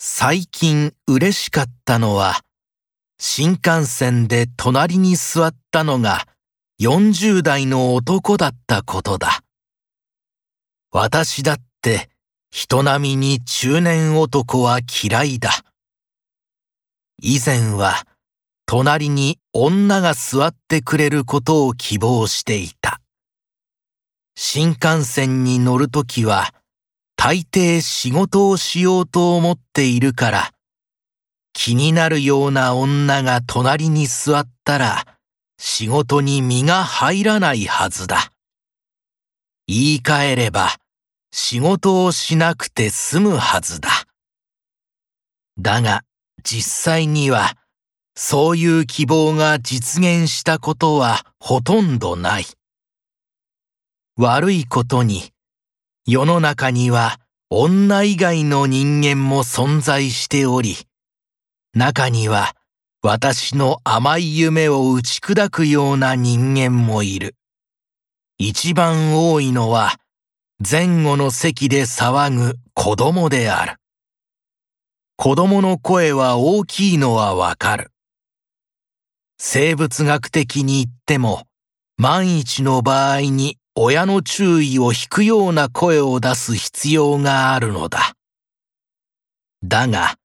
最近嬉しかったのは、新幹線で隣に座ったのが40代の男だったことだ。私だって人並みに中年男は嫌いだ。以前は隣に女が座ってくれることを希望していた。新幹線に乗るときは大抵仕事をしようと思っているから、気になるような女が隣に座ったら、仕事に身が入らないはずだ。言い換えれば、仕事をしなくて済むはずだ。だが、実際には、そういう希望が実現したことはほとんどない。悪いことに、世の中には女以外の人間も存在しており、中には私の甘い夢を打ち砕くような人間もいる。一番多いのは前後の席で騒ぐ子供である。子供の声は大きいのはわかる。生物学的に言っても万一の場合に親の注意を引くような声を出す必要があるのだ。だが、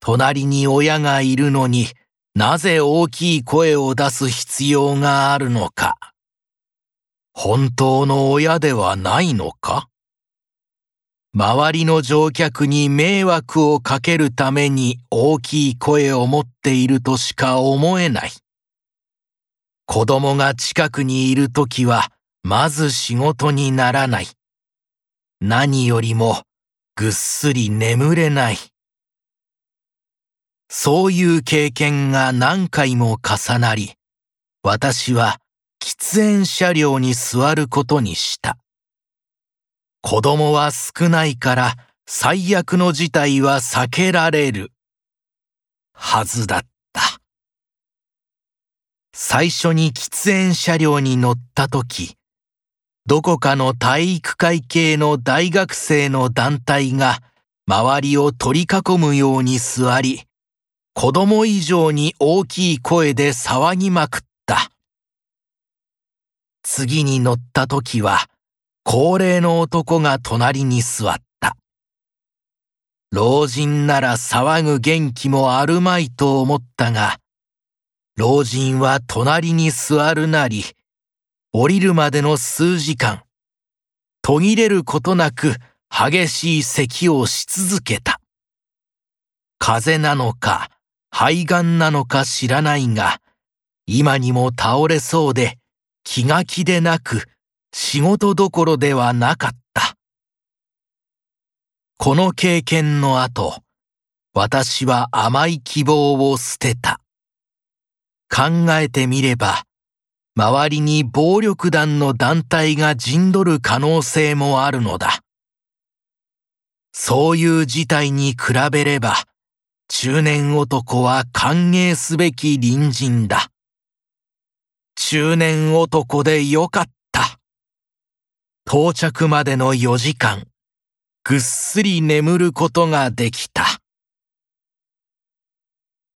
隣に親がいるのになぜ大きい声を出す必要があるのか。本当の親ではないのか周りの乗客に迷惑をかけるために大きい声を持っているとしか思えない。子供が近くにいるときはまず仕事にならない。何よりもぐっすり眠れない。そういう経験が何回も重なり、私は喫煙車両に座ることにした。子供は少ないから最悪の事態は避けられる。はずだった。最初に喫煙車両に乗った時、どこかの体育会系の大学生の団体が周りを取り囲むように座り、子供以上に大きい声で騒ぎまくった。次に乗った時は、高齢の男が隣に座った。老人なら騒ぐ元気もあるまいと思ったが、老人は隣に座るなり、降りるまでの数時間、途切れることなく激しい咳をし続けた。風邪なのか、肺がんなのか知らないが、今にも倒れそうで、気が気でなく、仕事どころではなかった。この経験の後、私は甘い希望を捨てた。考えてみれば、周りに暴力団の団体が陣取る可能性もあるのだ。そういう事態に比べれば、中年男は歓迎すべき隣人だ。中年男でよかった。到着までの4時間、ぐっすり眠ることができた。